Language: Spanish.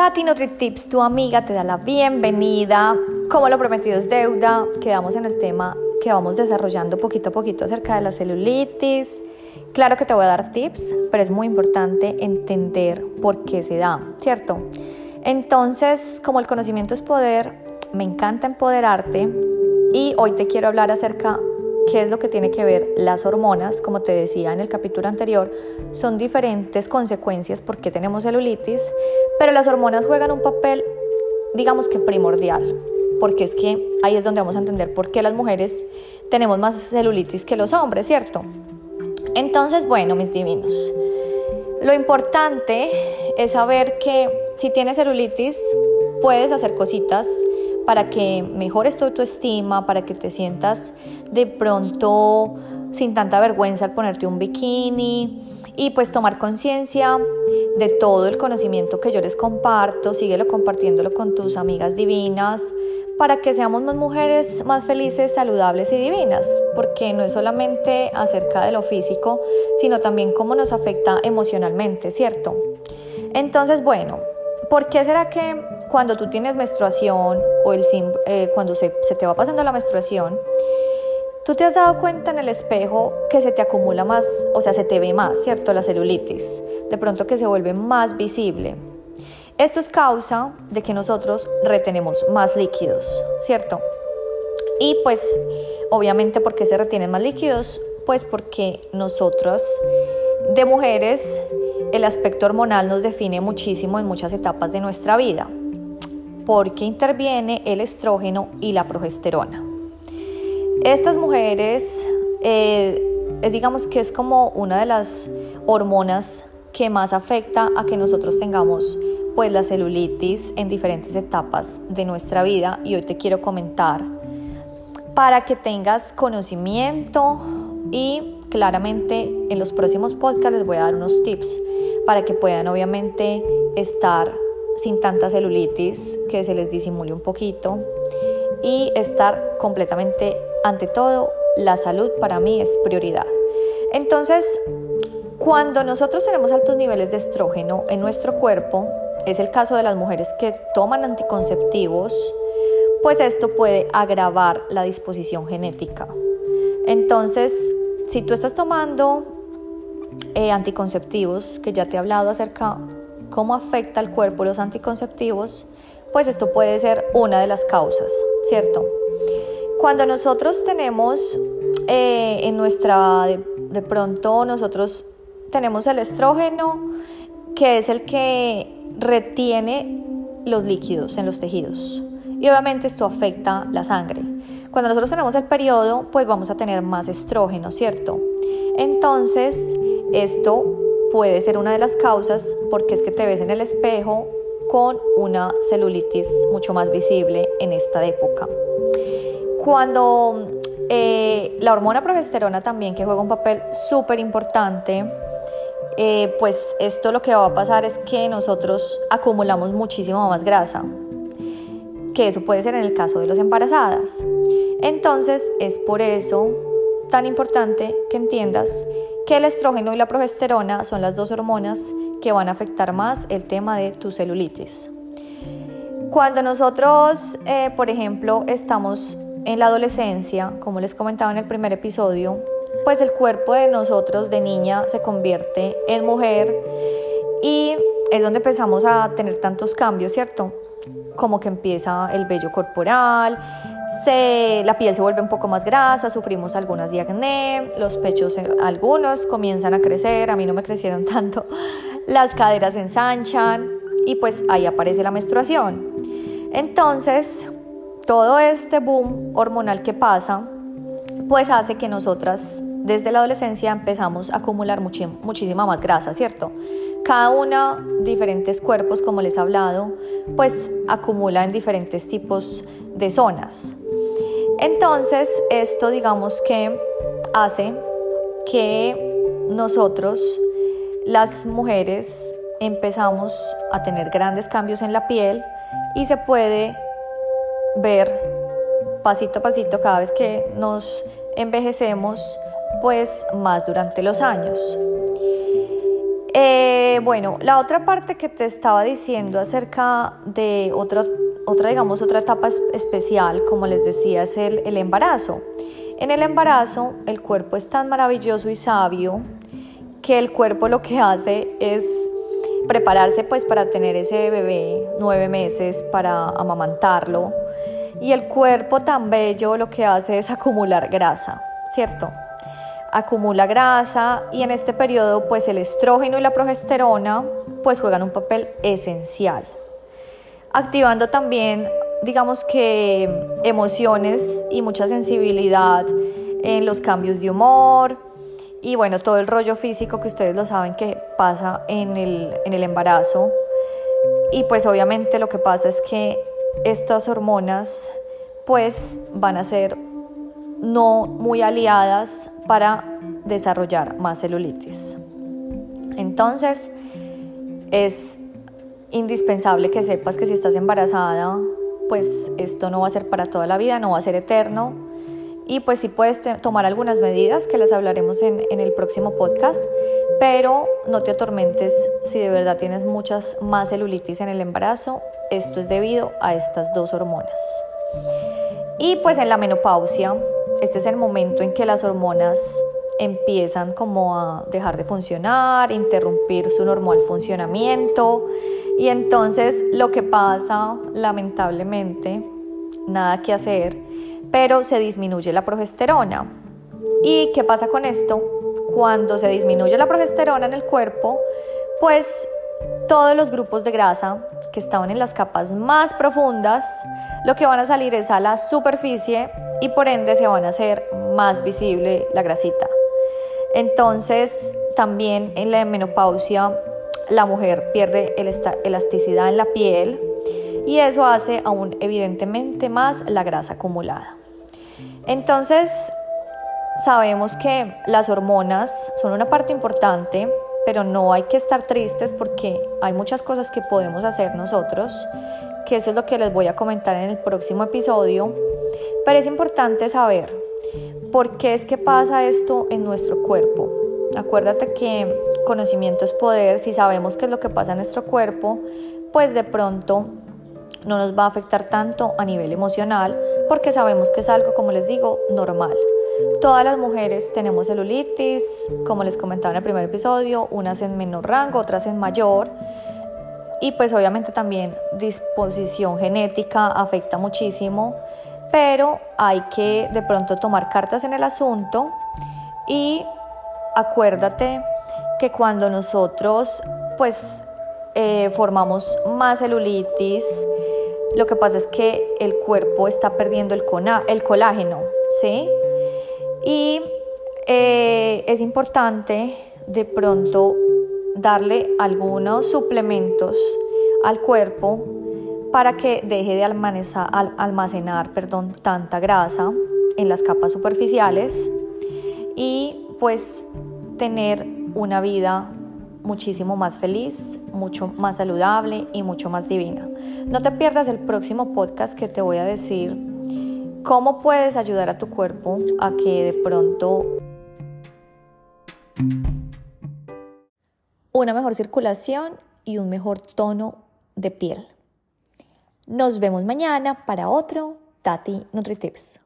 Tati NutriTips, tu amiga, te da la bienvenida. Como lo prometido es deuda, quedamos en el tema que vamos desarrollando poquito a poquito acerca de la celulitis. Claro que te voy a dar tips, pero es muy importante entender por qué se da, ¿cierto? Entonces, como el conocimiento es poder, me encanta empoderarte y hoy te quiero hablar acerca qué es lo que tiene que ver las hormonas, como te decía en el capítulo anterior, son diferentes consecuencias por qué tenemos celulitis, pero las hormonas juegan un papel, digamos que primordial, porque es que ahí es donde vamos a entender por qué las mujeres tenemos más celulitis que los hombres, ¿cierto? Entonces, bueno, mis divinos, lo importante es saber que si tienes celulitis, puedes hacer cositas para que mejores tu autoestima, para que te sientas de pronto sin tanta vergüenza al ponerte un bikini y pues tomar conciencia de todo el conocimiento que yo les comparto, síguelo compartiéndolo con tus amigas divinas para que seamos más mujeres más felices, saludables y divinas, porque no es solamente acerca de lo físico, sino también cómo nos afecta emocionalmente, ¿cierto? Entonces, bueno, ¿Por qué será que cuando tú tienes menstruación o el, eh, cuando se, te va pasando la menstruación, tú te has dado cuenta en el espejo que se te acumula más, o sea, se te ve más, ¿cierto? La celulitis, de pronto que se vuelve más visible. Esto es causa de que nosotros retenemos más líquidos, ¿cierto? Y pues, obviamente, ¿por qué se retienen más líquidos? Pues porque nosotros de mujeres el aspecto hormonal nos define muchísimo en muchas etapas de nuestra vida, porque interviene el estrógeno y la progesterona. Estas mujeres, eh, digamos que es como una de las hormonas que más afecta a que nosotros tengamos pues la celulitis en diferentes etapas de nuestra vida y hoy te quiero comentar para que tengas conocimiento y claramente en los próximos podcasts les voy a dar unos tips para que puedan obviamente estar sin tanta celulitis, que se les disimule un poquito y estar completamente, ante todo, la salud para mí es prioridad. Entonces, cuando nosotros tenemos altos niveles de estrógeno en nuestro cuerpo, es el caso de las mujeres que toman anticonceptivos, pues esto puede agravar la disposición genética. Entonces, si tú estás tomando eh, anticonceptivos, que ya te he hablado acerca cómo afecta al cuerpo los anticonceptivos, pues esto puede ser una de las causas, ¿cierto? Cuando nosotros tenemos eh, en nuestra, de, pronto nosotros tenemos el estrógeno, que es el que retiene los líquidos en los tejidos. Y obviamente esto afecta la sangre. Cuando nosotros tenemos el periodo, pues vamos a tener más estrógeno, ¿cierto? Entonces, esto puede ser una de las causas porque es que te ves en el espejo con una celulitis mucho más visible en esta época. Cuando eh, la hormona progesterona también, que juega un papel súper importante, eh, pues esto lo que va a pasar es que nosotros acumulamos muchísimo más grasa, que eso puede ser en el caso de los embarazadas. Entonces es por eso tan importante que entiendas que el estrógeno y la progesterona son las dos hormonas que van a afectar más el tema de tu celulitis. Cuando nosotros, eh, por ejemplo, estamos en la adolescencia, como les comentaba en el primer episodio, pues el cuerpo de nosotros de niña se convierte en mujer y es donde empezamos a tener tantos cambios, ¿cierto? Como que empieza el vello corporal, la piel se vuelve un poco más grasa, sufrimos algunas diacné, los pechos eh, algunos comienzan a crecer, a mí no me crecieron tanto, las caderas se ensanchan y pues ahí aparece la menstruación. Entonces, todo este boom hormonal que pasa, pues hace que nosotras desde la adolescencia empezamos a acumular muchísima más grasa, ¿cierto? Cada una, diferentes cuerpos, como les he hablado, pues acumula en diferentes tipos de zonas. Entonces, esto digamos que hace que nosotros, las mujeres, empezamos a tener grandes cambios en la piel y se puede ver pasito a pasito cada vez que nos envejecemos, pues más durante los años. Eh, bueno, la otra parte que te estaba diciendo acerca de otra, otra digamos, otra etapa especial, como les decía, es el, el embarazo. En el embarazo, el cuerpo es tan maravilloso y sabio que el cuerpo lo que hace es prepararse pues para tener ese bebé nueve meses, para amamantarlo. Y el cuerpo tan bello lo que hace es acumular grasa, ¿cierto? Acumula grasa y en este periodo pues el estrógeno y la progesterona pues juegan un papel esencial. Activando también digamos que emociones y mucha sensibilidad en los cambios de humor, y bueno, todo el rollo físico que ustedes lo saben que pasa en el, en el embarazo. Y pues obviamente lo que pasa es que estas hormonas pues van a ser no muy aliadas para desarrollar más celulitis. Entonces es indispensable que sepas que si estás embarazada, pues esto no va a ser para toda la vida, no va a ser eterno y pues sí puedes tomar algunas medidas que las hablaremos en, en el próximo podcast, pero no te atormentes si de verdad tienes muchas más celulitis en el embarazo. Esto es debido a estas dos hormonas. Y pues en la menopausia, este es el momento en que las hormonas empiezan como a dejar de funcionar, interrumpir su normal funcionamiento y entonces lo que pasa lamentablemente, nada que hacer, pero se disminuye la progesterona. ¿Y qué pasa con esto? Cuando se disminuye la progesterona en el cuerpo, pues todos los grupos de grasa que estaban en las capas más profundas, lo que van a salir es a la superficie y por ende se van a hacer más visible la grasita. Entonces, también en la menopausia, la mujer pierde elasticidad en la piel y eso hace aún evidentemente más la grasa acumulada. Entonces, sabemos que las hormonas son una parte importante, pero no hay que estar tristes porque hay muchas cosas que podemos hacer nosotros, que eso es lo que les voy a comentar en el próximo episodio. Pero es importante saber por qué es que pasa esto en nuestro cuerpo. Acuérdate que conocimiento es poder, si sabemos qué es lo que pasa en nuestro cuerpo, pues de pronto no nos va a afectar tanto a nivel emocional porque sabemos que es algo, como les digo, normal. Todas las mujeres tenemos celulitis, como les comentaba en el primer episodio, unas en menor rango, otras en mayor. Y pues obviamente también disposición genética afecta muchísimo, pero hay que de pronto tomar cartas en el asunto y acuérdate que cuando nosotros pues eh, formamos más celulitis, lo que pasa es que el cuerpo está perdiendo el, el colágeno, ¿sí? Y eh, es importante de pronto darle algunos suplementos al cuerpo para que deje de almacenar tanta grasa en las capas superficiales y pues tener una vida muchísimo más feliz, mucho más saludable y mucho más divina. No te pierdas el próximo podcast que te voy a decir cómo puedes ayudar a tu cuerpo a que de pronto una mejor circulación y un mejor tono de piel. Nos vemos mañana para otro Tati NutriTips.